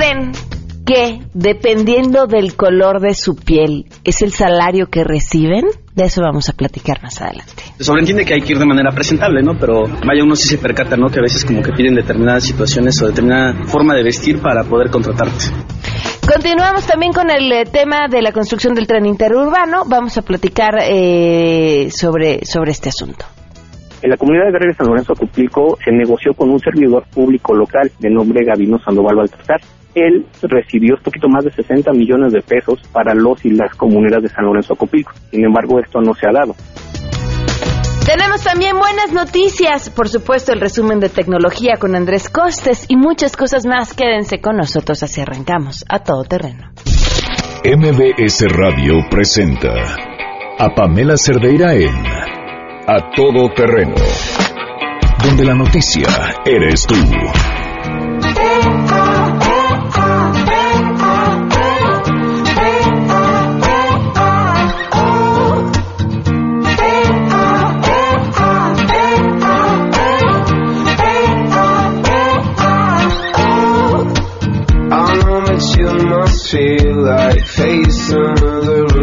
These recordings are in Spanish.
creen que, dependiendo del color de su piel, es el salario que reciben? De eso vamos a platicar más adelante. Se sobreentiende que hay que ir de manera presentable, ¿no? Pero vaya, uno sí se percata, ¿no? Que a veces como que piden determinadas situaciones o determinada forma de vestir para poder contratarte. Continuamos también con el eh, tema de la construcción del tren interurbano. Vamos a platicar eh, sobre, sobre este asunto. En la comunidad de de San Lorenzo Cupilco se negoció con un servidor público local de nombre Gavino Sandoval Baltasar. Él recibió un poquito más de 60 millones de pesos para los y las comunidades de San Lorenzo Cupilco. Sin embargo, esto no se ha dado. Tenemos también buenas noticias, por supuesto el resumen de tecnología con Andrés Costes y muchas cosas más. Quédense con nosotros así arrancamos a todo terreno. MBS Radio presenta a Pamela Cerdeira en A Todo Terreno, donde la noticia eres tú. feel like facing the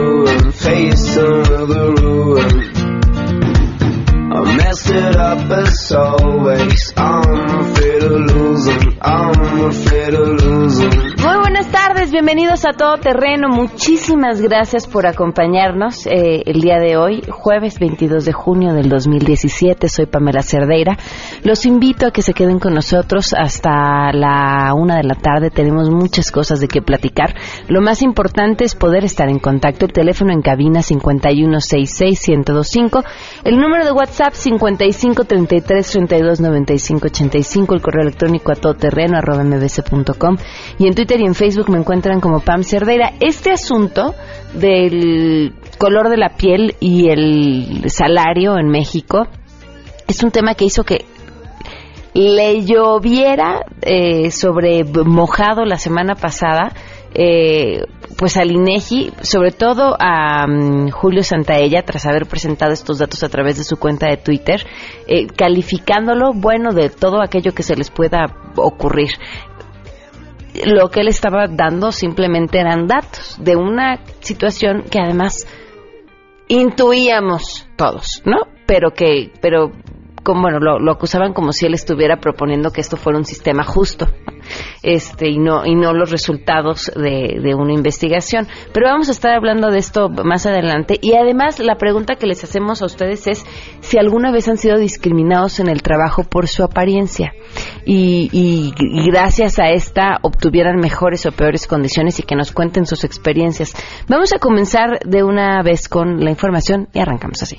a Todo Terreno. Muchísimas gracias por acompañarnos eh, el día de hoy, jueves 22 de junio del 2017. Soy Pamela Cerdeira. Los invito a que se queden con nosotros hasta la una de la tarde. Tenemos muchas cosas de qué platicar. Lo más importante es poder estar en contacto. El teléfono en cabina 5166125. El número de WhatsApp 5533329585. El correo electrónico a todoterreno arroba mbc.com. Y en Twitter y en Facebook me encuentran como Pam Cerdeira. Este asunto del color de la piel y el salario en México es un tema que hizo que le lloviera eh, sobre mojado la semana pasada, eh, pues al INEGI, sobre todo a mm, Julio Santaella, tras haber presentado estos datos a través de su cuenta de Twitter, eh, calificándolo bueno de todo aquello que se les pueda ocurrir lo que él estaba dando simplemente eran datos de una situación que además intuíamos todos, ¿no? Pero que, pero como, bueno, lo, acusaban como si él estuviera proponiendo que esto fuera un sistema justo, este, y no, y no los resultados de, de una investigación. Pero vamos a estar hablando de esto más adelante. Y además, la pregunta que les hacemos a ustedes es si alguna vez han sido discriminados en el trabajo por su apariencia. Y, y, y gracias a esta obtuvieran mejores o peores condiciones y que nos cuenten sus experiencias. Vamos a comenzar de una vez con la información y arrancamos así.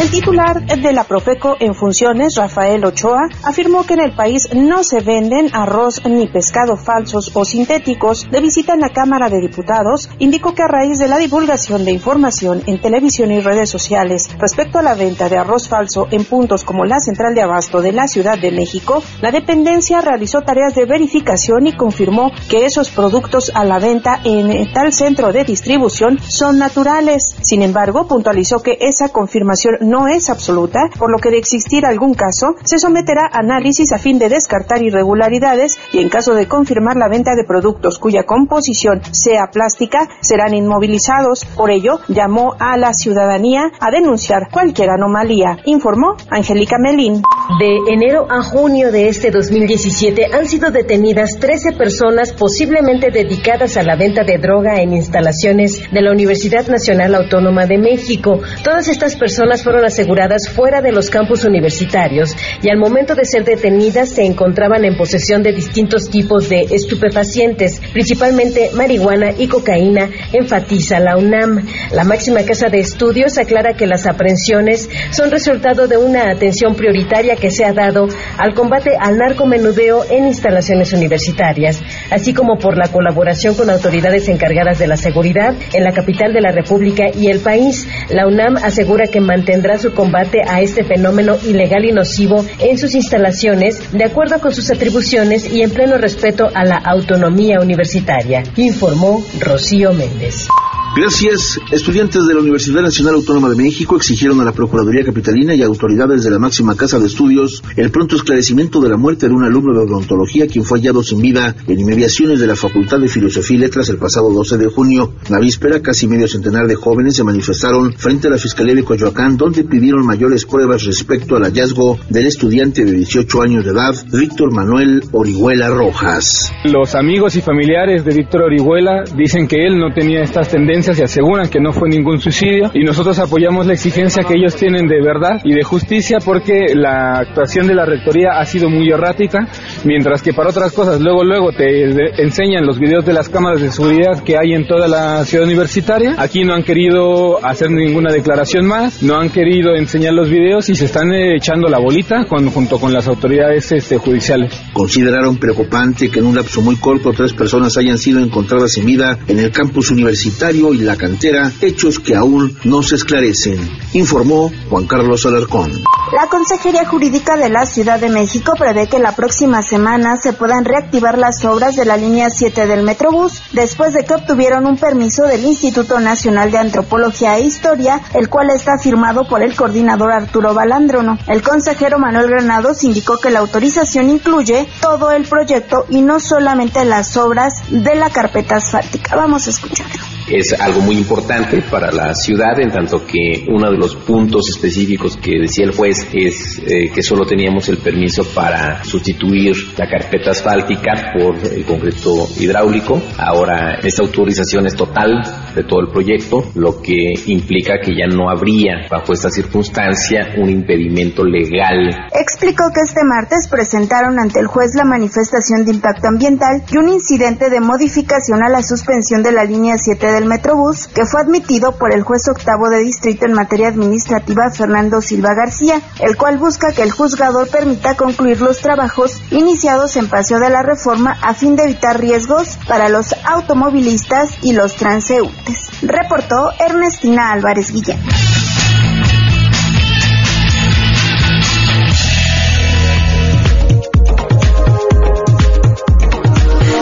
El titular de la Profeco en funciones, Rafael Ochoa, afirmó que en el país no se venden arroz ni pescado falsos o sintéticos. De visita en la Cámara de Diputados, indicó que a raíz de la divulgación de información en televisión y redes sociales respecto a la venta de arroz falso en puntos como la Central de Abasto de la Ciudad de México, la dependencia realizó tareas de verificación y confirmó que esos productos a la venta en tal centro de distribución son naturales. Sin embargo, puntualizó que esa confirmación no es absoluta, por lo que de existir algún caso, se someterá a análisis a fin de descartar irregularidades y en caso de confirmar la venta de productos cuya composición sea plástica, serán inmovilizados. Por ello, llamó a la ciudadanía a denunciar cualquier anomalía, informó Angélica Melín. De enero a junio de este 2017 han sido detenidas 13 personas posiblemente dedicadas a la venta de droga en instalaciones de la Universidad Nacional Autónoma de México. Todas estas personas fueron aseguradas fuera de los campus universitarios y al momento de ser detenidas se encontraban en posesión de distintos tipos de estupefacientes, principalmente marihuana y cocaína, enfatiza la UNAM. La máxima casa de estudios aclara que las aprehensiones son resultado de una atención prioritaria que se ha dado al combate al narcomenudeo en instalaciones universitarias, así como por la colaboración con autoridades encargadas de la seguridad en la capital de la República y el país. La UNAM asegura que mantendrá su combate a este fenómeno ilegal y nocivo en sus instalaciones, de acuerdo con sus atribuciones y en pleno respeto a la autonomía universitaria, informó Rocío Méndez. Gracias. Estudiantes de la Universidad Nacional Autónoma de México exigieron a la Procuraduría Capitalina y autoridades de la máxima casa de estudios el pronto esclarecimiento de la muerte de un alumno de odontología quien fue hallado sin vida en inmediaciones de la Facultad de Filosofía y Letras el pasado 12 de junio. La víspera, casi medio centenar de jóvenes se manifestaron frente a la Fiscalía de Coyoacán, donde pidieron mayores pruebas respecto al hallazgo del estudiante de 18 años de edad, Víctor Manuel Orihuela Rojas. Los amigos y familiares de Víctor Orihuela dicen que él no tenía estas tendencias y aseguran que no fue ningún suicidio y nosotros apoyamos la exigencia que ellos tienen de verdad y de justicia porque la actuación de la rectoría ha sido muy errática, mientras que para otras cosas luego luego te enseñan los videos de las cámaras de seguridad que hay en toda la ciudad universitaria. Aquí no han querido hacer ninguna declaración más, no han querido enseñar los videos y se están echando la bolita con, junto con las autoridades este, judiciales. Consideraron preocupante que en un lapso muy corto tres personas hayan sido encontradas sin vida en el campus universitario y la cantera, hechos que aún no se esclarecen, informó Juan Carlos Alarcón. La Consejería Jurídica de la Ciudad de México prevé que la próxima semana se puedan reactivar las obras de la línea 7 del Metrobús, después de que obtuvieron un permiso del Instituto Nacional de Antropología e Historia, el cual está firmado por el coordinador Arturo Balandrono. El consejero Manuel Granados indicó que la autorización incluye todo el proyecto y no solamente las obras de la carpeta asfáltica. Vamos a escucharlo es algo muy importante para la ciudad, en tanto que uno de los puntos específicos que decía el juez es eh, que solo teníamos el permiso para sustituir la carpeta asfáltica por el concreto hidráulico. Ahora esta autorización es total de todo el proyecto, lo que implica que ya no habría bajo esta circunstancia un impedimento legal. Explicó que este martes presentaron ante el juez la manifestación de impacto ambiental y un incidente de modificación a la suspensión de la línea 7 del Metrobús, que fue admitido por el juez octavo de distrito en materia administrativa Fernando Silva García, el cual busca que el juzgador permita concluir los trabajos iniciados en Paseo de la Reforma a fin de evitar riesgos para los automovilistas y los transeúntes. Reportó Ernestina Álvarez Guillén.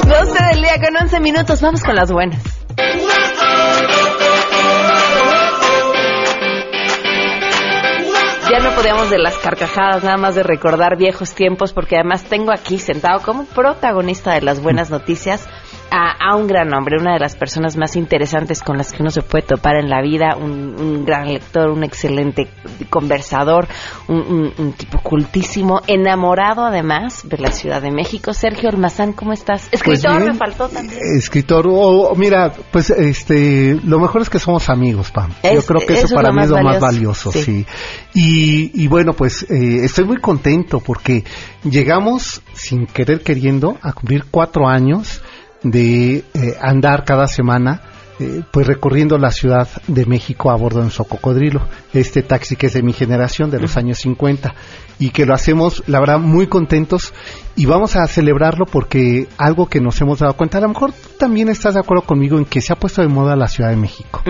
12 del día con 11 minutos, vamos con las buenas. Ya no podíamos de las carcajadas, nada más de recordar viejos tiempos, porque además tengo aquí sentado como protagonista de las buenas noticias a, un gran hombre, una de las personas más interesantes con las que uno se puede topar en la vida, un, gran lector, un excelente conversador, un, tipo cultísimo, enamorado además de la Ciudad de México. Sergio Almazán, ¿cómo estás? Pues escritor, me faltó también. Escritor, oh, mira, pues este, lo mejor es que somos amigos, Pam. Yo creo que eso, para mí es lo más valioso, sí. Y, bueno, pues eh, estoy muy contento porque llegamos sin querer queriendo a cumplir cuatro años de eh, andar cada semana eh, pues recorriendo la Ciudad de México a bordo de un Sococodrilo, este taxi que es de mi generación, de los años 50, y que lo hacemos, la verdad, muy contentos y vamos a celebrarlo porque algo que nos hemos dado cuenta, a lo mejor también estás de acuerdo conmigo en que se ha puesto de moda la Ciudad de México.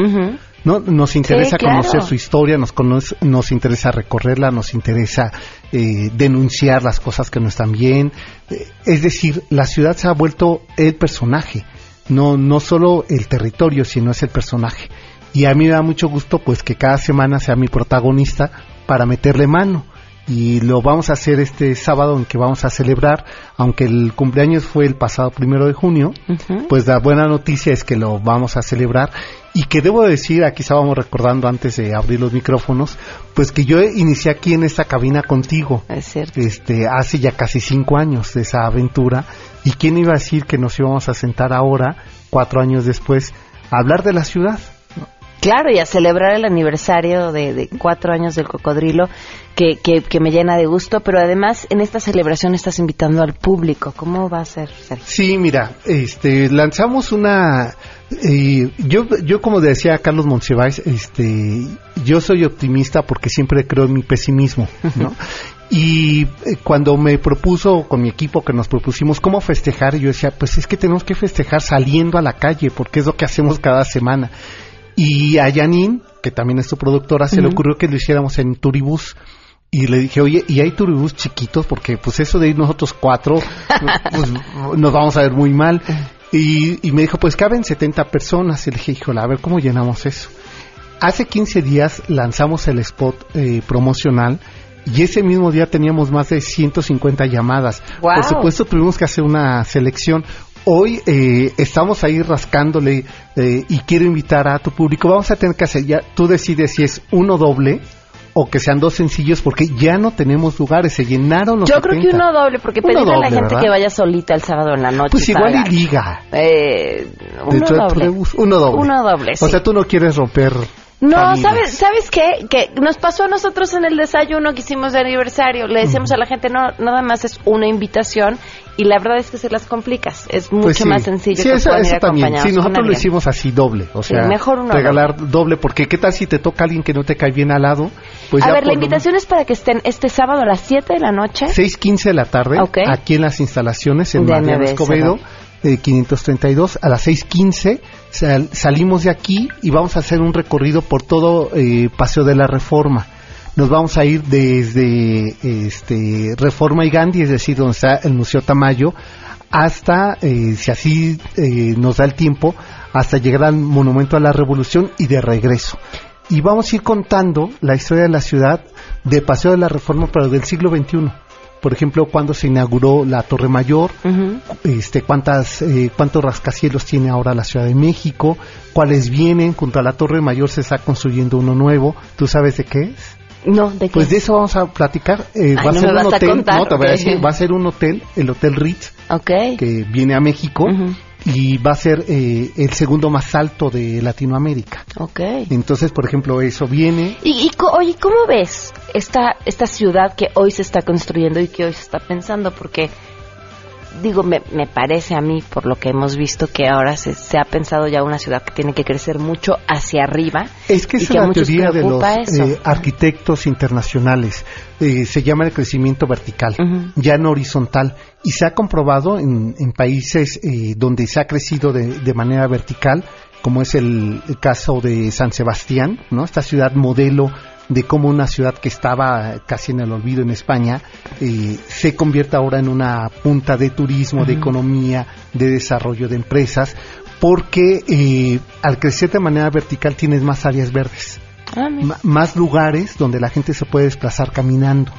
¿No? Nos interesa conocer su historia, nos, nos interesa recorrerla, nos interesa eh, denunciar las cosas que no están bien. Eh, es decir, la ciudad se ha vuelto el personaje, no, no solo el territorio, sino es el personaje. Y a mí me da mucho gusto pues que cada semana sea mi protagonista para meterle mano y lo vamos a hacer este sábado en que vamos a celebrar, aunque el cumpleaños fue el pasado primero de junio, pues la buena noticia es que lo vamos a celebrar y que debo decir, aquí estábamos recordando antes de abrir los micrófonos, pues que yo inicié aquí en esta cabina contigo, este, hace ya casi cinco años de esa aventura y quién iba a decir que nos íbamos a sentar ahora, cuatro años después, a hablar de la ciudad. Claro, y a celebrar el aniversario de, cuatro años del cocodrilo, que, que, me llena de gusto, pero además en esta celebración estás invitando al público. ¿Cómo va a ser, Sí, mira, este, lanzamos una... Eh, yo, yo como decía Carlos Monsiváis, este, yo soy optimista porque siempre creo en mi pesimismo, ¿no? Y eh, cuando me propuso con mi equipo que nos propusimos cómo festejar, yo decía, pues es que tenemos que festejar saliendo a la calle, porque es lo que hacemos cada semana. Y a Janine, que también es tu productora, se le ocurrió que lo hiciéramos en Turibus. Y le dije, oye, ¿y hay turibús chiquitos? Porque pues eso de ir nosotros cuatro, pues nos vamos a ver muy mal. Y, y me dijo, pues caben 70 personas. Y le dije, híjole, a ver cómo llenamos eso. Hace 15 días lanzamos el spot eh, promocional y ese mismo día teníamos más de 150 llamadas. Por supuesto tuvimos que hacer una selección. Hoy eh, estamos ahí rascándole eh, y quiero invitar a tu público. Vamos a tener que hacer ya, tú decides si es uno doble o que sean dos sencillos porque ya no tenemos lugares, se llenaron los Yo creo que uno doble, porque pedirle a la gente que vaya solita el sábado en la noche. Pues igual y diga. Eh, uno, doble. uno doble. Uno doble. O sea, tú no quieres romper no, ¿sabes, ¿sabes qué? Que nos pasó a nosotros en el desayuno que hicimos de aniversario. Le decíamos a la gente, no, nada más es una invitación y la verdad es que se las complicas. Es pues mucho más sencillo. Sí, eso, también. Sí, nosotros lo hicimos así doble. O sea, mejor regalar doble. porque ¿qué tal si te toca alguien que no te cae bien al lado? Pues a ver, la invitación es para que estén este sábado a las 7 de la noche. 6.15 de la tarde, aquí en las instalaciones en Mariano Escobedo. 532 a las 6.15 salimos de aquí y vamos a hacer un recorrido por todo eh, Paseo de la Reforma. Nos vamos a ir desde este, Reforma y Gandhi, es decir, donde está el Museo Tamayo, hasta, eh, si así eh, nos da el tiempo, hasta llegar al Monumento a la Revolución y de regreso. Y vamos a ir contando la historia de la ciudad de Paseo de la Reforma, pero del siglo XXI por ejemplo, cuando se inauguró la Torre Mayor, este, cuántas, eh, cuántos rascacielos tiene ahora la Ciudad de México, cuáles vienen, junto a la Torre Mayor se está construyendo uno nuevo, ¿tú sabes de qué es? No, ¿de qué? Pues de eso vamos a platicar. Eh, va a ser un hotel, no, te voy a decir, va a ser un hotel, el Hotel Ritz, que viene a México y va a ser eh, el segundo más alto de Latinoamérica. Ok. Entonces, por ejemplo, eso viene. Y, y oye, ¿cómo ves esta, esta ciudad que hoy se está construyendo y que hoy se está pensando? Porque digo, me, me, parece a mí, por lo que hemos visto, que ahora se, se, ha pensado ya una ciudad que tiene que crecer mucho hacia arriba. Es que es la teoría de los eh, arquitectos internacionales. Eh, se llama el crecimiento vertical, ya no horizontal. Y se ha comprobado en, en países eh, donde se ha crecido de, de manera vertical, como es el, el, caso de San Sebastián, ¿no? Esta ciudad modelo de cómo una ciudad que estaba casi en el olvido en España eh, se convierte ahora en una punta de turismo, de economía, de desarrollo de empresas, porque eh, al crecer de manera vertical tienes más áreas verdes, ah, más lugares donde la gente se puede desplazar caminando.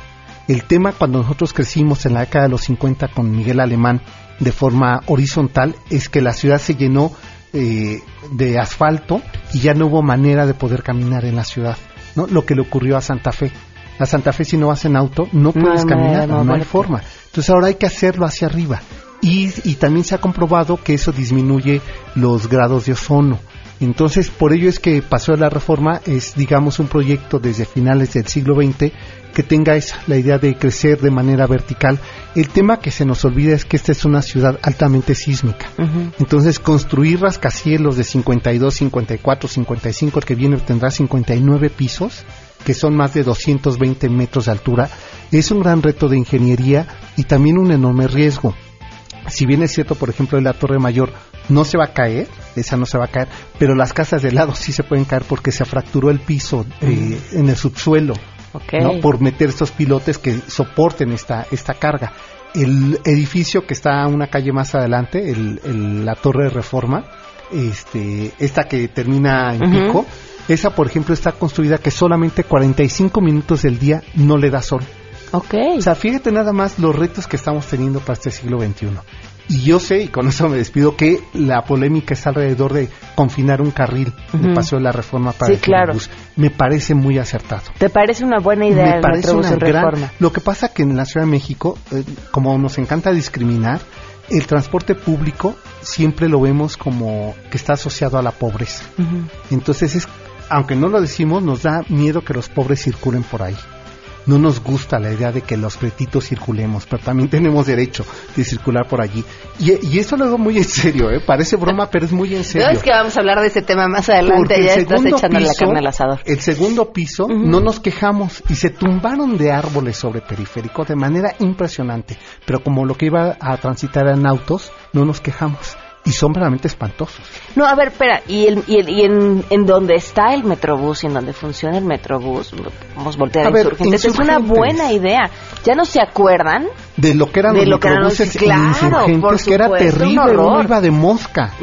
El tema cuando nosotros crecimos en la década de los 50 con Miguel Alemán de forma horizontal es que la ciudad se llenó eh, de asfalto y ya no hubo manera de poder caminar en la ciudad. ¿no? Lo que le ocurrió a Santa Fe. A Santa Fe si no vas en auto no puedes caminar, no, hay forma. Entonces ahora hay que hacerlo hacia arriba. Y, y también se ha comprobado que eso disminuye los grados de ozono. Entonces, por ello es que pasó la reforma, es digamos un proyecto desde finales del siglo XX que tenga esa, la idea de crecer de manera vertical. El tema que se nos olvida es que esta es una ciudad altamente sísmica. Entonces, construir rascacielos de 52, 54, 55, el que viene tendrá 59 pisos, que son más de 220 metros de altura, es un gran reto de ingeniería y también un enorme riesgo. Si bien es cierto, por ejemplo, en la Torre Mayor no se va a caer, esa no se va a caer, pero las casas de lado sí se pueden caer porque se fracturó el piso eh, en el subsuelo, ¿no? por meter estos pilotes que soporten esta, esta carga. El edificio que está una calle más adelante, el, la Torre de Reforma, este, esta que termina en pico, esa por ejemplo está construida que solamente 45 minutos del día no le da sol. Okay. O sea, fíjate nada más los retos que estamos teniendo para este siglo XXI. Y yo sé, y con eso me despido, que la polémica está alrededor de confinar un carril de paso de la reforma para el claro. Me parece muy acertado. ¿Te parece una buena idea? Me parece una gran... Lo que pasa que en la Ciudad de México, eh, como nos encanta discriminar, el transporte público siempre lo vemos como que está asociado a la pobreza. Entonces, es, aunque no lo decimos, nos da miedo que los pobres circulen por ahí no nos gusta la idea de que los pretitos circulemos, pero también tenemos derecho de circular por allí. Y, eso lo digo muy en serio, ¿eh? parece broma, pero es muy en serio. No es que vamos a hablar de ese tema más adelante, ya estás echándole la carne al asador. El segundo piso, no nos quejamos y se tumbaron de árboles sobre periférico de manera impresionante, pero como lo que iba a transitar en autos, no nos quejamos y son realmente espantosos. No, a ver, espera, y, el, y, el, y en, en donde está el Metrobús y en donde funciona el Metrobús, vamos a voltear a, ver, insurgentes, es una buena idea. ¿Ya no se acuerdan? De lo que eran los Metrobuses insurgentes, que era terrible, uno iba de mosca.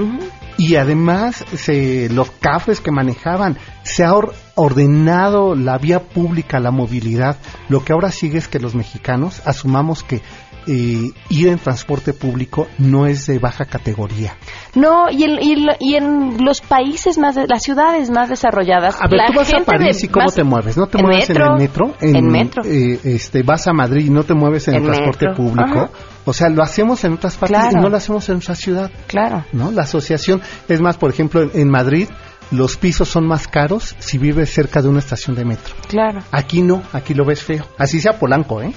Y además se, los cafés que manejaban, se ha ordenado la vía pública, la movilidad. Lo que ahora sigue es que los mexicanos asumamos que eh, ir en transporte público no es de baja categoría. No, y en, y, en los países más, de, las ciudades más desarrolladas. A ver, tú vas a París y cómo te mueves. ¿No te mueves en el metro? En, metro. Eh, este, vas a Madrid y no te mueves en el transporte público. O sea, lo hacemos en otras partes y no lo hacemos en nuestra ciudad. Claro. ¿No? La asociación, es más, por ejemplo, en Madrid los pisos son más caros si vives cerca de una estación de metro. Claro. Aquí no, aquí lo ves feo. Así sea Polanco, ¿eh?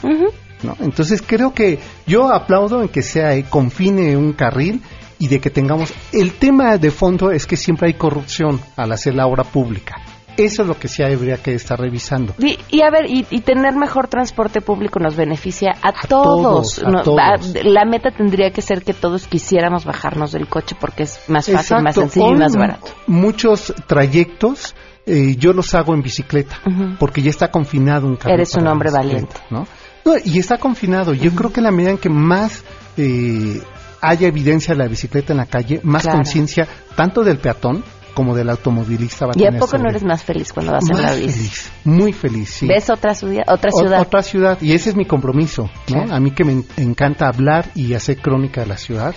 ¿No? Entonces creo que yo aplaudo en que sea eh, confine un carril y de que tengamos el tema de fondo es que siempre hay corrupción al hacer la obra pública. Eso es lo que sí habría que estar revisando. Y, a ver, y, tener mejor transporte público nos beneficia a, todos. la meta tendría que ser que todos quisiéramos bajarnos del coche porque es más fácil, más sencillo y más barato. Muchos trayectos eh, yo los hago en bicicleta porque ya está confinado un carril. Eres un hombre valiente. ¿no? Y está confinado. Yo creo que la medida en que más eh, haya evidencia de la bicicleta en la calle, más conciencia tanto del peatón como del automovilista va a ¿Y a poco no eres más feliz cuando vas en la bici? Feliz, muy feliz, sí. ¿Ves otra, ciudad? Otra ciudad. otra ciudad, y ese es mi compromiso, ¿no? A mí que me encanta hablar y hacer crónica de la ciudad,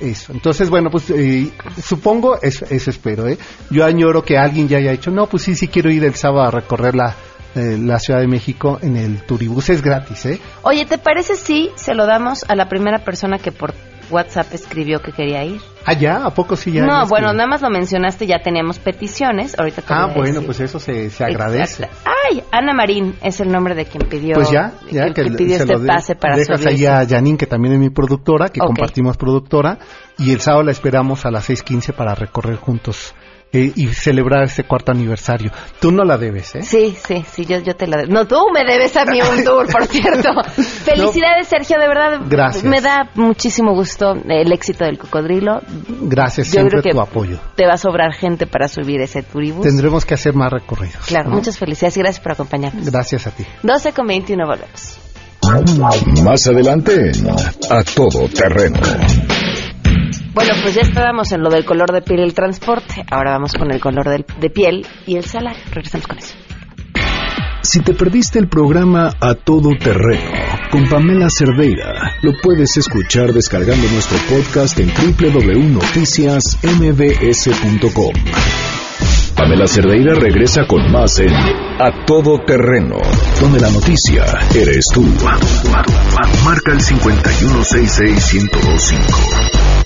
eso. Entonces, bueno, pues eh, supongo, eso, eso espero, ¿eh? Yo añoro que alguien ya haya dicho, no, pues sí, sí quiero ir el sábado a recorrer la, eh, la Ciudad de México en el Turibus. Es gratis, ¿eh? Oye, ¿te parece si se lo damos a la primera persona que por WhatsApp escribió que quería ir? Ah, ya, ¿a poco sí ya? No, bueno, nada más lo mencionaste, ya teníamos peticiones. Ahorita Ah, bueno, pues eso se, se agradece. Ay, Ana Marín es el nombre de quien pidió. Pues ya, ya que, pidió este pase para Dejas ahí a Janine, que también es mi productora, que compartimos productora, y el sábado la esperamos a las 6:15 para recorrer juntos eh, y celebrar este cuarto aniversario. Tú no la debes, ¿eh? Sí, sí, sí, yo, yo te la debo. No, tú me debes a mí un tour, por cierto. Felicidades, Sergio, de verdad. Gracias. Me da muchísimo gusto el éxito del cocodrilo. Gracias, siempre tu apoyo. Te va a sobrar gente para subir ese turibus. Tendremos que hacer más recorridos. Claro, muchas felicidades y gracias por acompañarnos. Gracias a ti. 12 con 21 volvemos. Más adelante, a todo terreno. Bueno, pues ya estábamos en lo del color de piel y el transporte. Ahora vamos con el color de piel y el salario. Regresamos con eso. Si te perdiste el programa A Todo Terreno con Pamela Cerdeira, lo puedes escuchar descargando nuestro podcast en www.noticiasmbs.com. Pamela Cerdeira regresa con más en A Todo Terreno, donde la noticia eres tú. Marca el 5166125.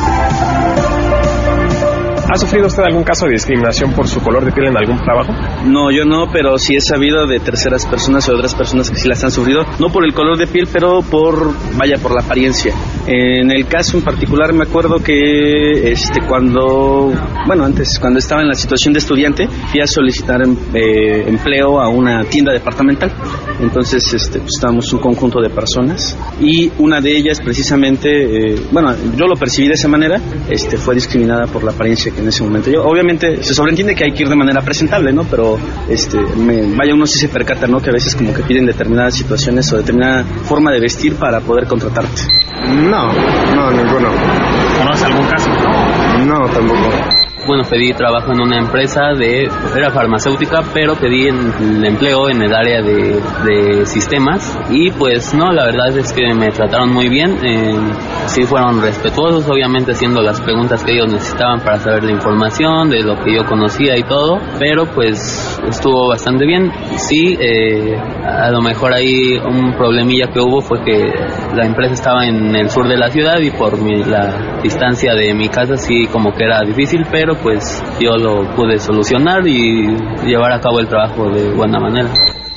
¿Ha sufrido usted algún caso de discriminación por su color de piel en algún trabajo? No, yo no, pero sí he sabido de terceras personas o de otras personas que sí las han sufrido, no por el color de piel, pero por, vaya, por la apariencia. En el caso en particular me acuerdo que este cuando, bueno, antes, cuando estaba en la situación de estudiante, fui a solicitar em, eh, empleo a una tienda departamental. Entonces, este, pues, estábamos un conjunto de personas y una de ellas precisamente, eh, bueno, yo lo percibí de esa manera, este, fue discriminada por la apariencia que en ese momento. Yo, obviamente se sobreentiende que hay que ir de manera presentable, ¿no? Pero este, me, vaya uno sí se percata, ¿no? Que a veces como que piden determinadas situaciones o determinada forma de vestir para poder contratarte. No, no, ninguno. ¿Conoces algún caso? No, tampoco bueno, pedí trabajo en una empresa de, era farmacéutica, pero pedí el empleo en el área de, de, sistemas y pues no, la verdad es que me trataron muy bien, eh, sí fueron respetuosos, obviamente haciendo las preguntas que ellos necesitaban para saber la información, de lo que yo conocía y todo, pero pues estuvo bastante bien. Sí, eh, a lo mejor ahí un problemilla que hubo fue que la empresa estaba en el sur de la ciudad y por mi, la distancia de mi casa sí como que era difícil, pero pues yo lo pude solucionar y llevar a cabo el trabajo de buena manera.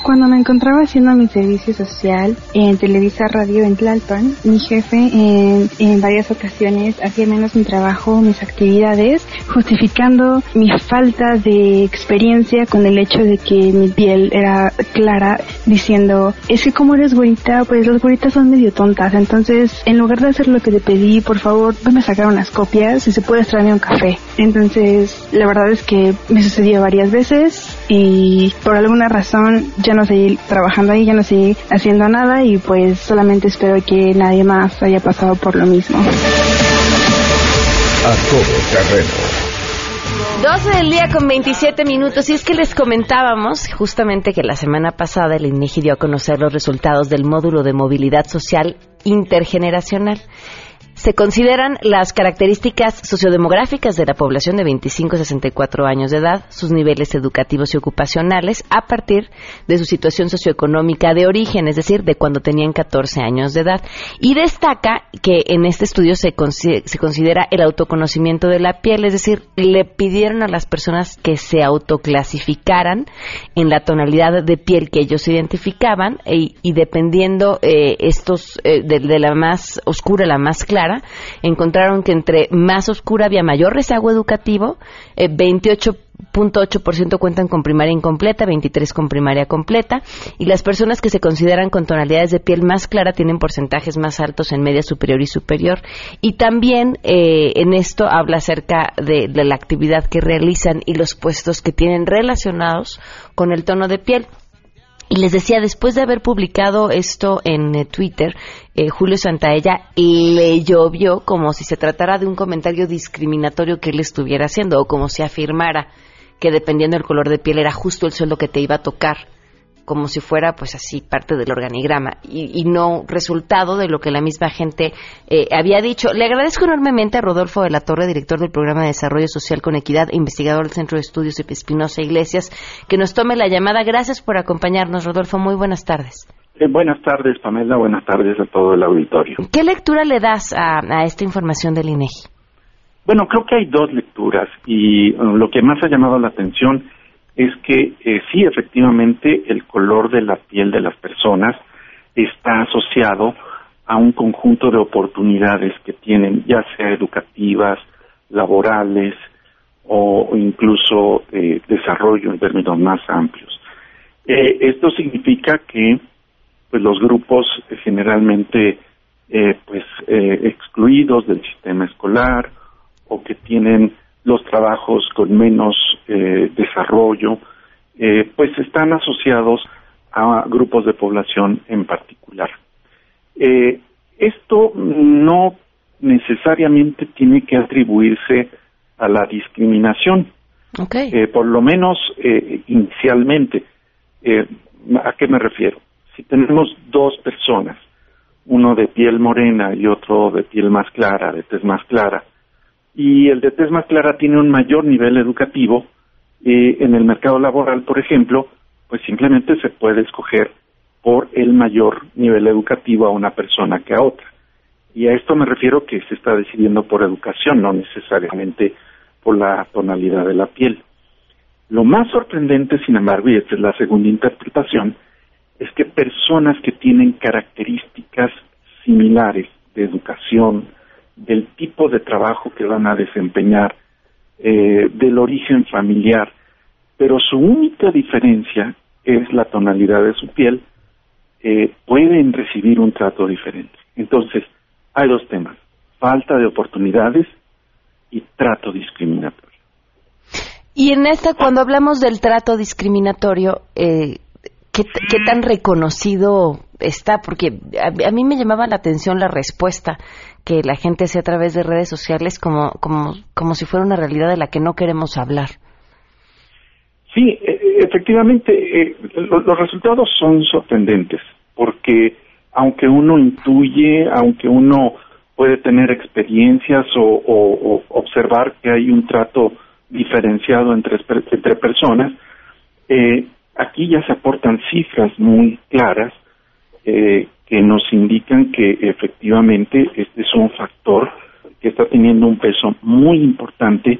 Cuando me encontraba haciendo mi servicio social en Televisa Radio en Tlalpan, mi jefe en, en varias ocasiones hacía menos mi trabajo, mis actividades, justificando mi falta de experiencia con el hecho de que mi piel era clara, diciendo, es que como eres güerita, pues las güeritas son medio tontas, entonces en lugar de hacer lo que te pedí, por favor, ven a sacar unas copias y se puede traerme un café. Entonces, la verdad es que me sucedió varias veces y por alguna razón ya no seguí trabajando ahí, ya no seguí haciendo nada y pues solamente espero que nadie más haya pasado por lo mismo. A todo terreno. 12 del día con 27 minutos. Y es que les comentábamos justamente que la semana pasada el INEGI dio a conocer los resultados del módulo de movilidad social intergeneracional se consideran las características sociodemográficas de la población de 25 a 64 años de edad, sus niveles educativos y ocupacionales a partir de su situación socioeconómica de origen, es decir, de cuando tenían 14 años de edad. Y destaca que en este estudio se, se considera el autoconocimiento de la piel, es decir, le pidieron a las personas que se autoclasificaran en la tonalidad de piel que ellos identificaban y, dependiendo eh, estos eh, de, de la más oscura a la más clara, encontraron que entre más oscura había mayor rezago educativo, 28.8% eh, cuentan con primaria incompleta, 23 con primaria completa, y las personas que se consideran con tonalidades de piel más clara tienen porcentajes más altos en media superior y superior. Y también eh, en esto habla acerca de, de la actividad que realizan y los puestos que tienen relacionados con el tono de piel. Y les decía, después de haber publicado esto en eh, Twitter, eh, Julio Santaella le llovió como si se tratara de un comentario discriminatorio que él estuviera haciendo o como si afirmara que dependiendo del color de piel era justo el sueldo que te iba a tocar como si fuera pues así parte del organigrama y, no resultado de lo que la misma gente eh, había dicho. Le agradezco enormemente a Rodolfo de la Torre, director del programa de Desarrollo Social con Equidad, investigador del Centro de Estudios Espinosa Iglesias, que nos tome la llamada. Gracias por acompañarnos, Rodolfo. Muy buenas tardes. Eh, buenas tardes, Pamela. Buenas tardes a todo el auditorio. ¿Qué lectura le das a, a esta información del INEGI? Bueno, creo que hay dos lecturas y uh, lo que más ha llamado la atención es que eh, sí, efectivamente, el color de la piel de las personas está asociado a un conjunto de oportunidades que tienen, ya sea educativas, laborales o incluso eh, desarrollo en términos más amplios. Eh, esto significa que pues los grupos generalmente pues excluidos del sistema escolar o que tienen los trabajos con menos eh, desarrollo, eh, pues están asociados a grupos de población en particular. Eh, esto no necesariamente tiene que atribuirse a la discriminación, por lo menos inicialmente. ¿A qué me refiero? Si tenemos dos personas, uno de piel morena y otro de piel más clara, de tez más clara, y el de tez más clara tiene un mayor nivel educativo, eh, en el mercado laboral, por ejemplo, pues simplemente se puede escoger por el mayor nivel educativo a una persona que a otra. Y a esto me refiero que se está decidiendo por educación, no necesariamente por la tonalidad de la piel. Lo más sorprendente, sin embargo, y esta es la segunda interpretación, es que personas que tienen características similares de educación, del tipo de trabajo que van a desempeñar, eh, del origen familiar, pero su única diferencia es la tonalidad de su piel, eh, pueden recibir un trato diferente. Entonces, hay dos temas, falta de oportunidades y trato discriminatorio. Y en esta, cuando hablamos del trato discriminatorio, eh, ¿qué, tan reconocido está? Porque a, mí me llamaba la atención la respuesta que la gente hace a través de redes sociales como, como, como si fuera una realidad de la que no queremos hablar. Sí, e, e, efectivamente, eh, los resultados son sorprendentes, porque aunque uno intuye, aunque uno puede tener experiencias o, observar que hay un trato diferenciado entre, entre personas, eh, aquí ya se aportan cifras muy claras eh, que nos indican que efectivamente este es un factor que está teniendo un peso muy importante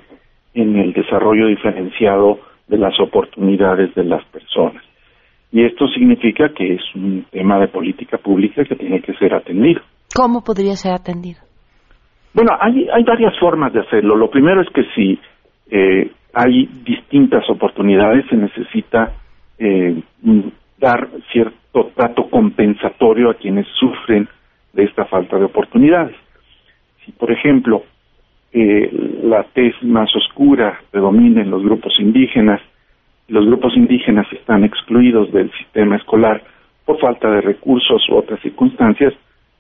en el desarrollo diferenciado de las oportunidades de las personas. Y esto significa que es un tema de política pública que tiene que ser atendido. ¿Cómo podría ser atendido? Bueno, hay, hay varias formas de hacerlo. Lo primero es que si eh, hay distintas oportunidades, se necesita eh, dar cierto trato compensatorio a quienes sufren de esta falta de oportunidades. Si, por ejemplo, eh, la tez más oscura predomina en los grupos indígenas, los grupos indígenas están excluidos del sistema escolar por falta de recursos u otras circunstancias,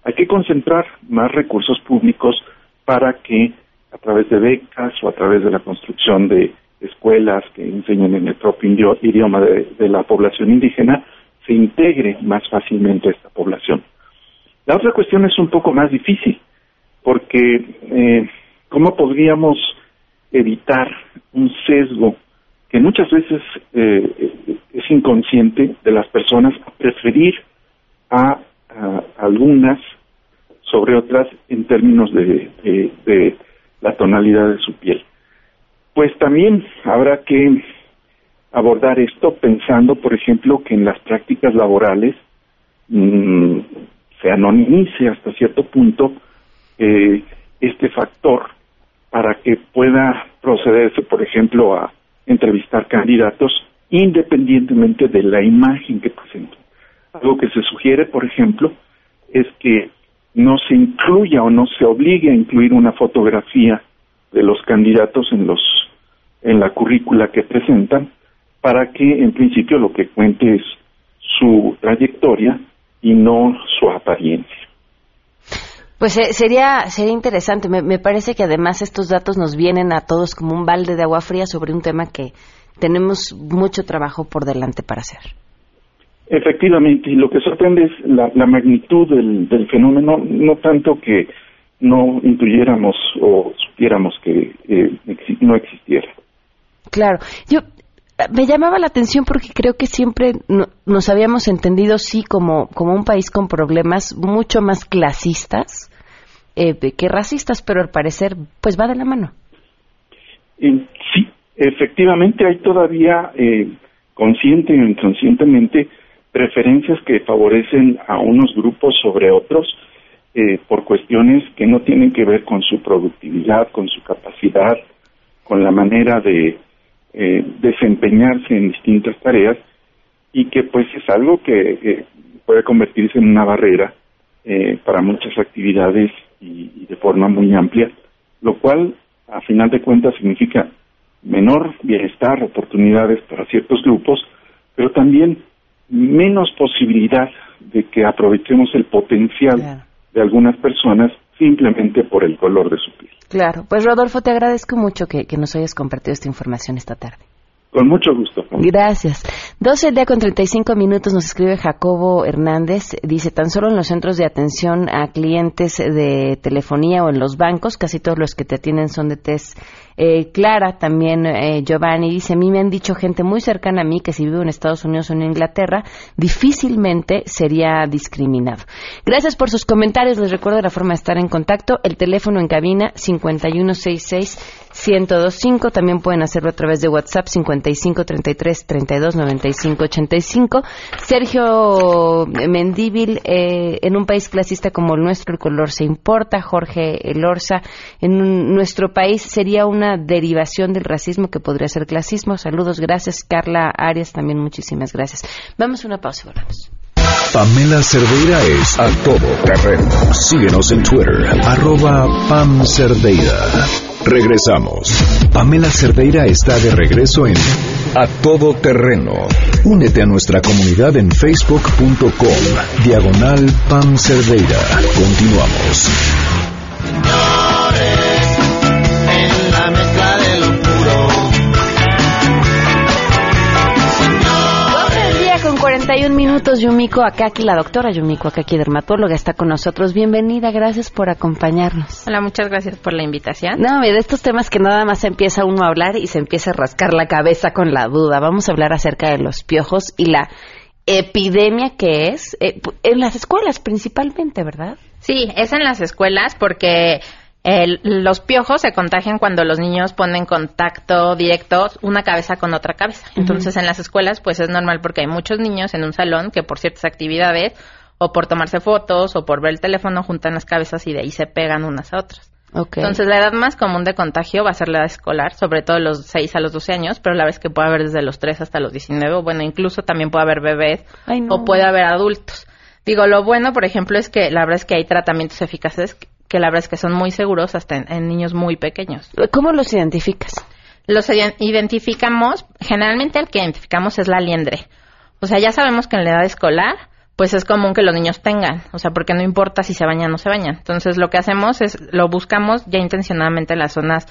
hay que concentrar más recursos públicos para que a través de becas o a través de la construcción de escuelas que enseñen en el propio idioma de, la población indígena, se integre más fácilmente a esta población. La otra cuestión es un poco más difícil, porque eh, ¿cómo podríamos evitar un sesgo que muchas veces eh, es inconsciente de las personas a preferir a, algunas sobre otras en términos de, la tonalidad de su piel. Pues también habrá que abordar esto pensando, por ejemplo, que en las prácticas laborales mm, se anonimice hasta cierto punto eh, este factor para que pueda procederse, por ejemplo, a entrevistar candidatos independientemente de la imagen que presenten. Algo que se sugiere, por ejemplo, es que no se incluya o no se obligue a incluir una fotografía de los candidatos en los en la currícula que presentan para que en principio lo que cuente es su trayectoria y no su apariencia. Pues eh, sería, sería interesante. Me, parece que además estos datos nos vienen a todos como un balde de agua fría sobre un tema que tenemos mucho trabajo por delante para hacer. Efectivamente, y lo que sorprende es la, magnitud del, fenómeno, no tanto que no intuyéramos o supiéramos que eh, no existiera. Claro, yo me llamaba la atención porque creo que siempre nos habíamos entendido, sí, como, como un país con problemas mucho más clasistas eh, que racistas, pero al parecer, pues va de la mano. sí, efectivamente hay todavía, eh, consciente o inconscientemente, preferencias que favorecen a unos grupos sobre otros eh, por cuestiones que no tienen que ver con su productividad, con su capacidad, con la manera de eh, desempeñarse en distintas tareas y que pues es algo que puede convertirse en una barrera eh, para muchas actividades y, de forma muy amplia, lo cual a final de cuentas significa menor bienestar, oportunidades para ciertos grupos, pero también menos posibilidad de que aprovechemos el potencial de algunas personas simplemente por el color de su piel. Claro, pues Rodolfo, te agradezco mucho que, nos hayas compartido esta información esta tarde. Con mucho gusto. Gracias. 12 del día con 35 minutos nos escribe Jacobo Hernández. Dice, tan solo en los centros de atención a clientes de telefonía o en los bancos, casi todos los que te atienden son de test eh, Clara, también eh, Giovanni, dice, a mí me han dicho gente muy cercana a mí que si vivo en Estados Unidos o en Inglaterra, difícilmente sería discriminado. Gracias por sus comentarios. Les recuerdo la forma de estar en contacto. El teléfono en cabina 5166 1025. También pueden hacerlo a través de WhatsApp 55 33 32 95 85. Sergio Mendíbil, eh, en un país clasista como el nuestro, el color se importa. Jorge Elorza, en nuestro país sería una derivación del racismo que podría ser clasismo. Saludos, gracias. Carla Arias, también muchísimas gracias. Vamos a una pausa y volvemos. Pamela Cerdeira es a todo terreno. Síguenos en Twitter, arroba Pam Cerdeira. Regresamos. Pamela Cerdeira está de regreso en A Todo Terreno. Únete a nuestra comunidad en facebook.com. Diagonal Pam Cerdeira. Continuamos. Un minutos, Yumiko Akaki, la doctora Yumiko Akaki, dermatóloga, está con nosotros. Bienvenida, gracias por acompañarnos. Hola, muchas gracias por la invitación. No, de estos temas que nada más empieza uno a hablar y se empieza a rascar la cabeza con la duda. Vamos a hablar acerca de los piojos y la epidemia que es, eh, en las escuelas principalmente, ¿verdad? Sí, es en las escuelas porque los piojos se contagian cuando los niños ponen contacto directo una cabeza con otra cabeza. Entonces, en las escuelas, pues es normal porque hay muchos niños en un salón que por ciertas actividades o por tomarse fotos o por ver el teléfono juntan las cabezas y de ahí se pegan unas a otras. Entonces, la edad más común de contagio va a ser la edad escolar, sobre todo los 6 a los 12 años, pero la vez que puede haber desde los 3 hasta los 19, o bueno, incluso también puede haber bebés o puede haber adultos. Digo, lo bueno, por ejemplo, es que la verdad es que hay tratamientos eficaces que la verdad es que son muy seguros hasta en, niños muy pequeños. ¿Cómo los identificas? Los identificamos, generalmente el que identificamos es la liendre. O sea, ya sabemos que en la edad escolar pues es común que los niños tengan, o sea, porque no importa si se bañan o no se bañan. Entonces, lo que hacemos es lo buscamos ya intencionadamente en las zonas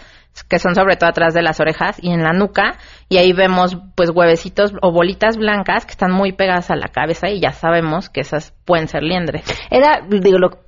que son sobre todo atrás de las orejas y en la nuca, y ahí vemos pues huevecitos o bolitas blancas que están muy pegadas a la cabeza y ya sabemos que esas pueden ser liendres. Era, digo, lo,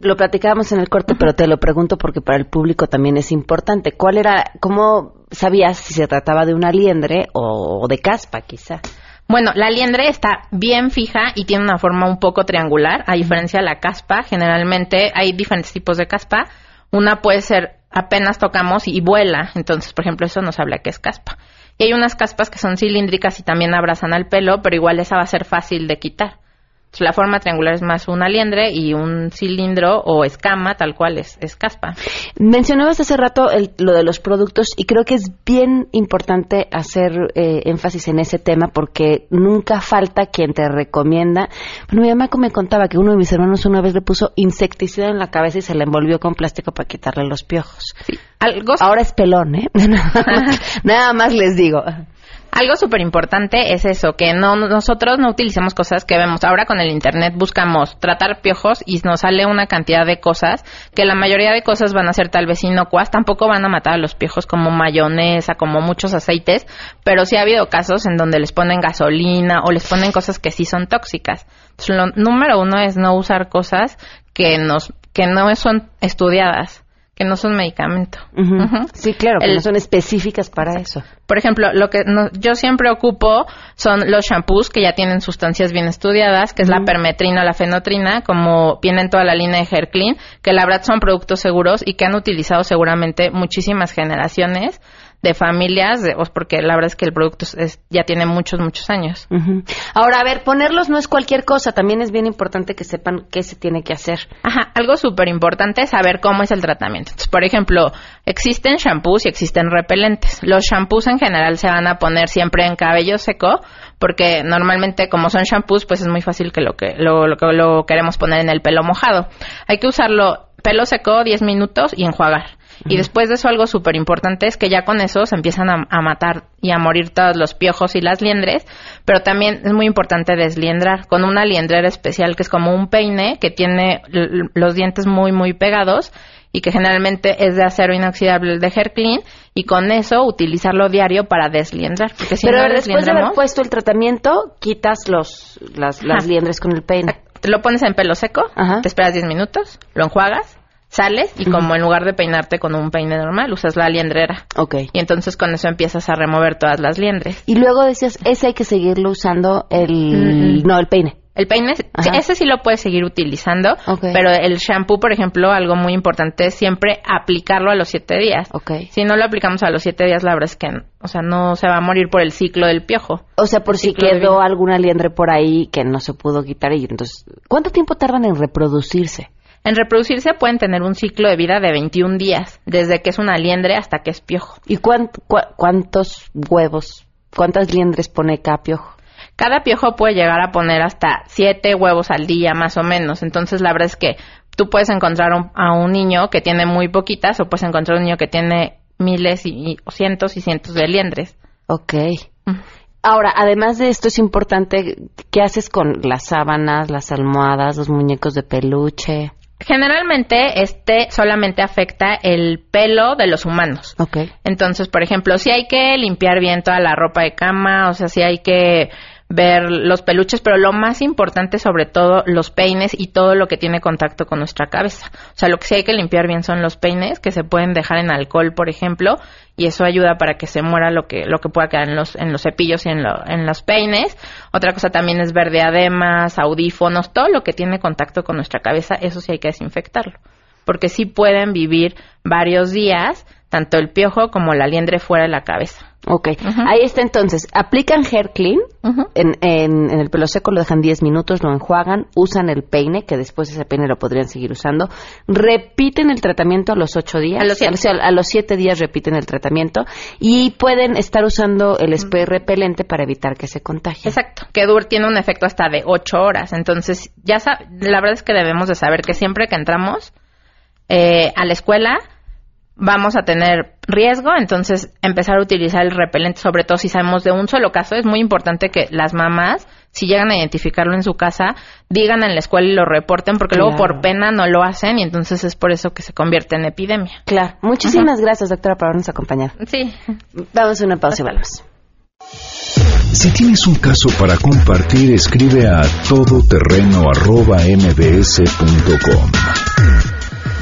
lo platicábamos en el corte, pero te lo pregunto porque para el público también es importante. ¿Cuál era, cómo sabías si se trataba de una liendre o de caspa, quizá? Bueno, la liendre está bien fija y tiene una forma un poco triangular, a diferencia de la caspa. Generalmente hay diferentes tipos de caspa. Una puede ser apenas tocamos y vuela, entonces, por ejemplo, eso nos habla que es caspa. Y hay unas caspas que son cilíndricas y también abrazan al pelo, pero igual esa va a ser fácil de quitar la forma triangular es más una liendre y un cilindro o escama, tal cual es, es caspa. Mencionabas hace rato lo de los productos y creo que es bien importante hacer eh, énfasis en ese tema porque nunca falta quien te recomienda. Bueno, mi mamá me contaba que uno de mis hermanos una vez le puso insecticida en la cabeza y se le envolvió con plástico para quitarle los piojos. Ahora es pelón, ¿eh? Nada más les digo. Algo súper importante es eso, que no nosotros no utilicemos cosas que vemos. Ahora con el Internet buscamos tratar piojos y nos sale una cantidad de cosas que la mayoría de cosas van a ser tal vez inocuas, tampoco van a matar a los piojos como mayonesa, como muchos aceites, pero sí ha habido casos en donde les ponen gasolina o les ponen cosas que sí son tóxicas. lo número uno es no usar cosas que nos que no son estudiadas que no son medicamento. Sí, claro, que no son específicas para eso. Por ejemplo, lo que yo siempre ocupo son los shampoos que ya tienen sustancias bien estudiadas, que es la permetrina o la fenotrina, como viene en toda la línea de Hair Clean, que la verdad son productos seguros y que han utilizado seguramente muchísimas generaciones de familias, pues porque la verdad es que el producto ya tiene muchos, muchos años. Ahora, a ver, ponerlos no es cualquier cosa, también es bien importante que sepan qué se tiene que hacer. Ajá, algo súper importante es saber cómo es el tratamiento. Entonces, por ejemplo, existen shampoos y existen repelentes. Los shampoos en general se van a poner siempre en cabello seco, porque normalmente como son shampoos, pues es muy fácil que lo que lo, lo, lo queremos poner en el pelo mojado. Hay que usarlo pelo seco 10 minutos y enjuagar. Y después de eso algo súper importante es que ya con eso se empiezan a, matar y a morir todos los piojos y las liendres, pero también es muy importante desliendrar con una liendrera especial que es como un peine que tiene los dientes muy muy pegados y que generalmente es de acero inoxidable de Hair Clean y con eso utilizarlo diario para desliendrar. Porque Pero después de haber puesto el tratamiento, quitas los, las, liendres con el peine. Te lo pones en pelo seco, te esperas 10 minutos, lo enjuagas sales y como en lugar de peinarte con un peine normal, usas la liendrera. Ok. Y entonces con eso empiezas a remover todas las liendres. Y luego decías, ese hay que seguirlo usando el... No, el peine. El peine, ese sí lo puedes seguir utilizando, pero el shampoo, por ejemplo, algo muy importante es siempre aplicarlo a los siete días. Okay. Si no lo aplicamos a los siete días, la verdad es que, o sea, no se va a morir por el ciclo del piojo. O sea, por si quedó alguna liendre por ahí que no se pudo quitar y entonces, ¿cuánto tiempo tardan en reproducirse? En reproducirse pueden tener un ciclo de vida de 21 días, desde que es una liendre hasta que es piojo. ¿Y cuántos huevos, cuántas liendres pone cada piojo? Cada piojo puede llegar a poner hasta 7 huevos al día, más o menos. Entonces, la verdad es que tú puedes encontrar a un niño que tiene muy poquitas o puedes encontrar un niño que tiene miles y, cientos y cientos de liendres. Ok. Mm. Ahora, además de esto, es importante, ¿qué haces con las sábanas, las almohadas, los muñecos de peluche? Generalmente este solamente afecta el pelo de los humanos. Okay. Entonces, por ejemplo, si hay que limpiar bien toda la ropa de cama, o sea, si hay que ver los peluches, pero lo más importante sobre todo los peines y todo lo que tiene contacto con nuestra cabeza. O sea, lo que sí hay que limpiar bien son los peines, que se pueden dejar en alcohol, por ejemplo, y eso ayuda para que se muera lo que, lo que pueda quedar en los, en los cepillos y en, en los peines. Otra cosa también es ver diademas, audífonos, todo lo que tiene contacto con nuestra cabeza, eso sí hay que desinfectarlo. porque sí pueden vivir varios días, tanto el piojo como la liendre fuera de la cabeza. Ok, ahí está entonces. Aplican hair clean en, en, el pelo seco, lo dejan 10 minutos, lo enjuagan, usan el peine, que después ese peine lo podrían seguir usando. Repiten el tratamiento a los 8 días. A los 7 días repiten el tratamiento y pueden estar usando el spray repelente para evitar que se contagie. Exacto, que dur tiene un efecto hasta de 8 horas. Entonces, ya la verdad es que debemos de saber que siempre que entramos eh, a la escuela vamos a tener riesgo, entonces empezar a utilizar el repelente, sobre todo si sabemos de un solo caso, es muy importante que las mamás, si llegan a identificarlo en su casa, digan en la escuela y lo reporten, porque luego por pena no lo hacen y entonces es por eso que se convierte en epidemia. Claro. Muchísimas gracias, doctora, por habernos acompañado. Sí. Vamos a una pausa y volvemos. Si tienes un caso para compartir, escribe a todoterreno.mbs.com.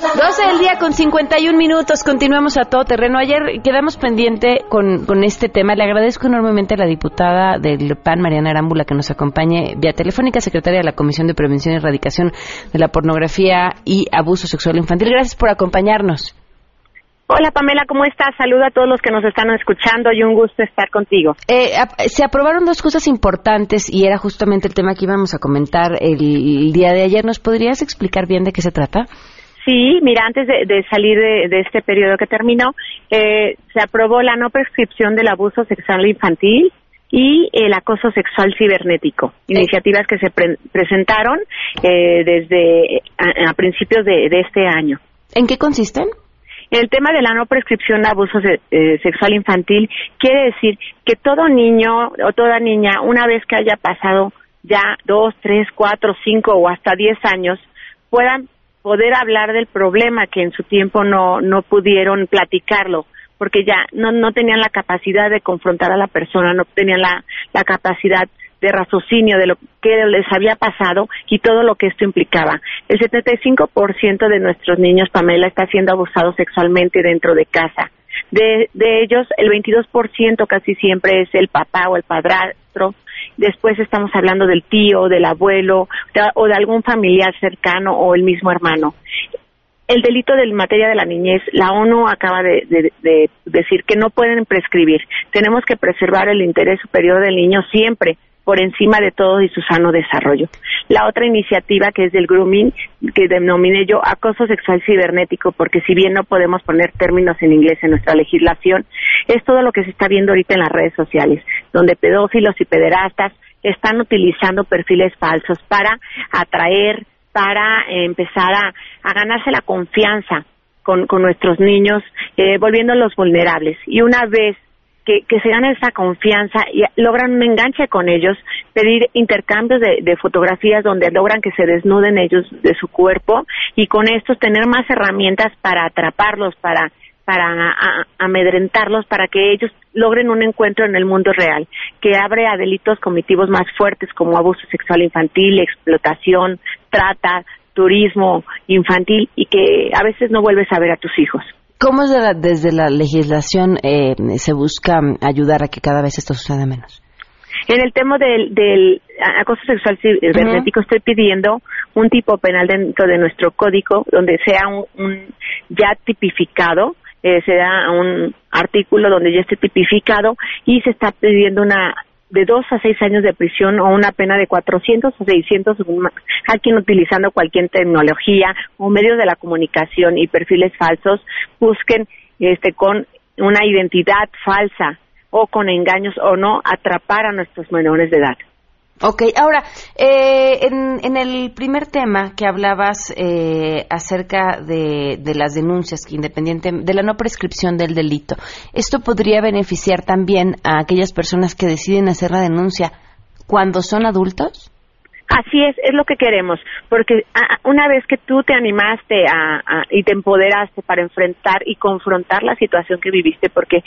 12 del día con 51 minutos. Continuamos a todo terreno. Ayer quedamos pendiente con, con este tema. Le agradezco enormemente a la diputada del PAN, Mariana Arámbula, que nos acompañe vía telefónica, secretaria de la Comisión de Prevención y Erradicación de la Pornografía y Abuso Sexual Infantil. Gracias por acompañarnos. Hola Pamela, ¿cómo estás? Saluda a todos los que nos están escuchando y un gusto estar contigo. Eh, se aprobaron dos cosas importantes y era justamente el tema que íbamos a comentar el, día de ayer. ¿Nos podrías explicar bien de qué se trata? Sí, mira, antes de, salir de, este periodo que terminó, eh, se aprobó la no prescripción del abuso sexual infantil y el acoso sexual cibernético, iniciativas que se presentaron eh, desde a, principios de este año. ¿En qué consisten? El tema de la no prescripción de abuso eh, sexual infantil quiere decir que todo niño o toda niña, una vez que haya pasado ya dos, tres, cuatro, cinco o hasta diez años, puedan poder hablar del problema que en su tiempo no, no pudieron platicarlo, porque ya no, no tenían la capacidad de confrontar a la persona, no tenían la, la capacidad de raciocinio de lo que les había pasado y todo lo que esto implicaba. El 75% de nuestros niños, Pamela, está siendo abusado sexualmente dentro de casa. De, de ellos, el 22% casi siempre es el papá o el padrastro. Después estamos hablando del tío, del abuelo o de algún familiar cercano o el mismo hermano el delito de materia de la niñez, la ONU acaba de, de, decir que no pueden prescribir. Tenemos que preservar el interés superior del niño siempre, por encima de todo y su sano desarrollo. La otra iniciativa que es del grooming, que denominé yo acoso sexual cibernético, porque si bien no podemos poner términos en inglés en nuestra legislación, es todo lo que se está viendo ahorita en las redes sociales, donde pedófilos y pederastas están utilizando perfiles falsos para atraer, para empezar a, ganarse la confianza con, nuestros niños, eh, volviéndolos vulnerables. Y una vez que, se ganen esa confianza y logran un enganche con ellos, pedir intercambios de, fotografías donde logran que se desnuden ellos de su cuerpo y con estos tener más herramientas para atraparlos, para para amedrentarlos, para que ellos logren un encuentro en el mundo real, que abre a delitos comitivos más fuertes como abuso sexual infantil, explotación, trata, turismo infantil y que a veces no vuelves a ver a tus hijos. ¿Cómo desde la legislación eh, se busca ayudar a que cada vez esto suceda menos? En el tema del, acoso sexual cibernético estoy pidiendo un tipo penal dentro de nuestro código donde sea un, ya tipificado, eh, se da un artículo donde ya esté tipificado y se está pidiendo una de dos a seis años de prisión o una pena de 400 o 600 a quien utilizando cualquier tecnología o medios de la comunicación y perfiles falsos busquen este con una identidad falsa o con engaños o no atrapar a nuestros menores de edad. Ok, ahora, eh, en, el primer tema que hablabas eh, acerca de, las denuncias, que independiente de la no prescripción del delito, ¿esto podría beneficiar también a aquellas personas que deciden hacer la denuncia cuando son adultos? Así es, es lo que queremos, porque una vez que tú te animaste y te empoderaste para enfrentar y confrontar la situación que viviste, porque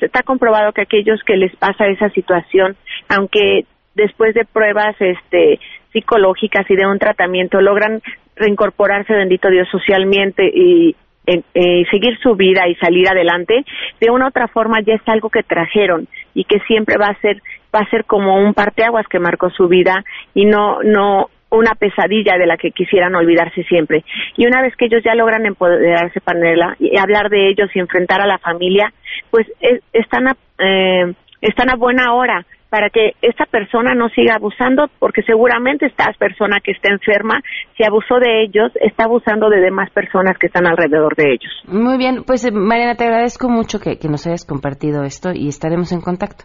está comprobado que aquellos que les pasa esa situación, aunque después de pruebas este psicológicas y de un tratamiento logran reincorporarse, bendito Dios, socialmente y eh, seguir su vida y salir adelante, de una u otra forma ya es algo que trajeron y que siempre va a ser va a ser como un parteaguas que marcó su vida y no no una pesadilla de la que quisieran olvidarse siempre. Y una vez que ellos ya logran empoderarse, Panela, y hablar de ellos y enfrentar a la familia, pues están, a, eh, están a buena hora para que esta persona no siga abusando, porque seguramente esta persona que está enferma, si abusó de ellos, está abusando de demás personas que están alrededor de ellos. Muy bien, pues eh, Mariana, te agradezco mucho que nos hayas compartido esto y estaremos en contacto.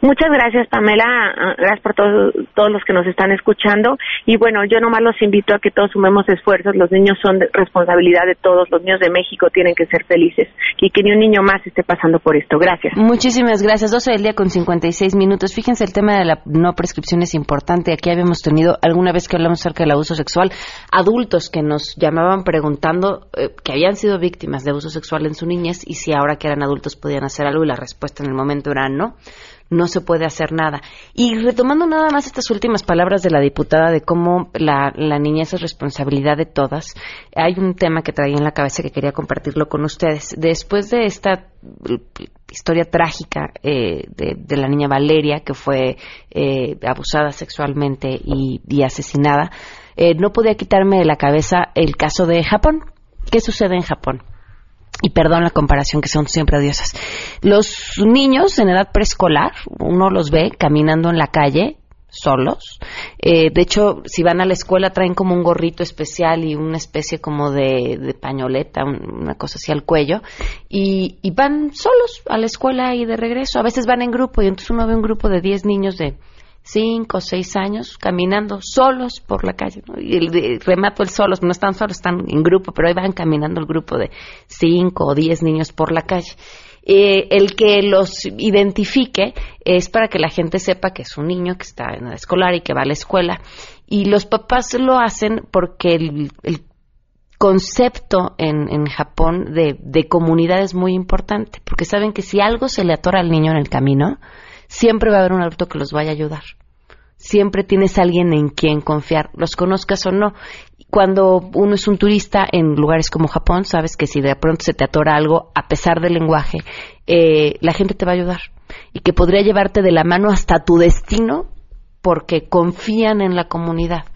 Muchas gracias, Pamela. Ah, gracias por todos, todos los que nos están escuchando. Y bueno, yo nomás los invito a que todos sumemos esfuerzos. Los niños son responsabilidad de todos. Los niños de México tienen que ser felices y que ni un niño más esté pasando por esto. Gracias. Muchísimas gracias. 12 del día con 56 minutos. Fíjense, el tema de la no prescripción es importante. Aquí habíamos tenido alguna vez que hablamos acerca del abuso sexual, adultos que nos llamaban preguntando eh, que habían sido víctimas de abuso sexual en su niñez y si ahora que eran adultos podían hacer algo y la respuesta en el momento era no no se puede hacer nada. Y retomando nada más estas últimas palabras de la diputada de cómo la, la niñez es responsabilidad de todas, hay un tema que traía en la cabeza que quería compartirlo con ustedes. Después de esta historia trágica eh, de, la niña Valeria, que fue eh, abusada sexualmente y, asesinada, eh, no podía quitarme de la cabeza el caso de Japón. ¿Qué sucede en Japón? Y perdón la comparación que son siempre odiosas. Los niños en edad preescolar, uno los ve caminando en la calle solos. Eh, de hecho, si van a la escuela traen como un gorrito especial y una especie como de, pañoleta, una cosa así al cuello, y, y, van solos a la escuela y de regreso. A veces van en grupo y entonces uno ve un grupo de 10 niños de cinco o seis años caminando solos por la calle. Y el, remato el solos, no están solos, están en grupo, pero ahí van caminando el grupo de cinco o diez niños por la calle. Eh, el que los identifique es para que la gente sepa que es un niño que está en la escolar y que va a la escuela. Y los papás lo hacen porque el, concepto en, en Japón de, de comunidad es muy importante, porque saben que si algo se le atora al niño en el camino, siempre va a haber un adulto que los vaya a ayudar. Siempre tienes alguien en quien confiar, los conozcas o no. Cuando uno es un turista en lugares como Japón, sabes que si de pronto se te atora algo, a pesar del lenguaje, eh, la gente te va a ayudar y que podría llevarte de la mano hasta tu destino porque confían en la comunidad.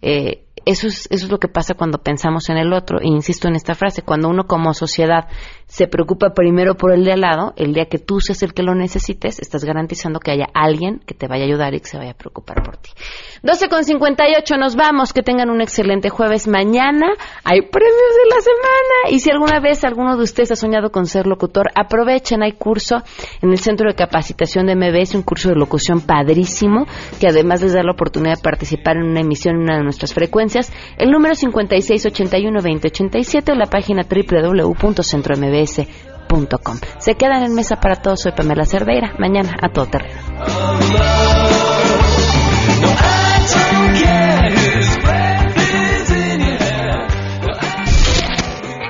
Eh, eso es, eso es lo que pasa cuando pensamos en el otro. E insisto en esta frase, cuando uno como sociedad se preocupa primero por el de al lado, el día que tú seas el que lo necesites, estás garantizando que haya alguien que te vaya a ayudar y que se vaya a preocupar por ti. 12 con 58, nos vamos. Que tengan un excelente jueves. Mañana hay premios de la semana. Y si alguna vez alguno de ustedes ha soñado con ser locutor, aprovechen. Hay curso en el Centro de Capacitación de MBS, un curso de locución padrísimo, que además les da la oportunidad de participar en una emisión en una de nuestras frecuencias. El número 5681-2087 o la página www.centrombs.com. Se quedan en mesa para todos. Soy Pamela Cerdeira. Mañana a todo terreno.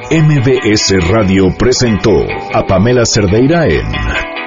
MBS Radio presentó a Pamela Cerdeira en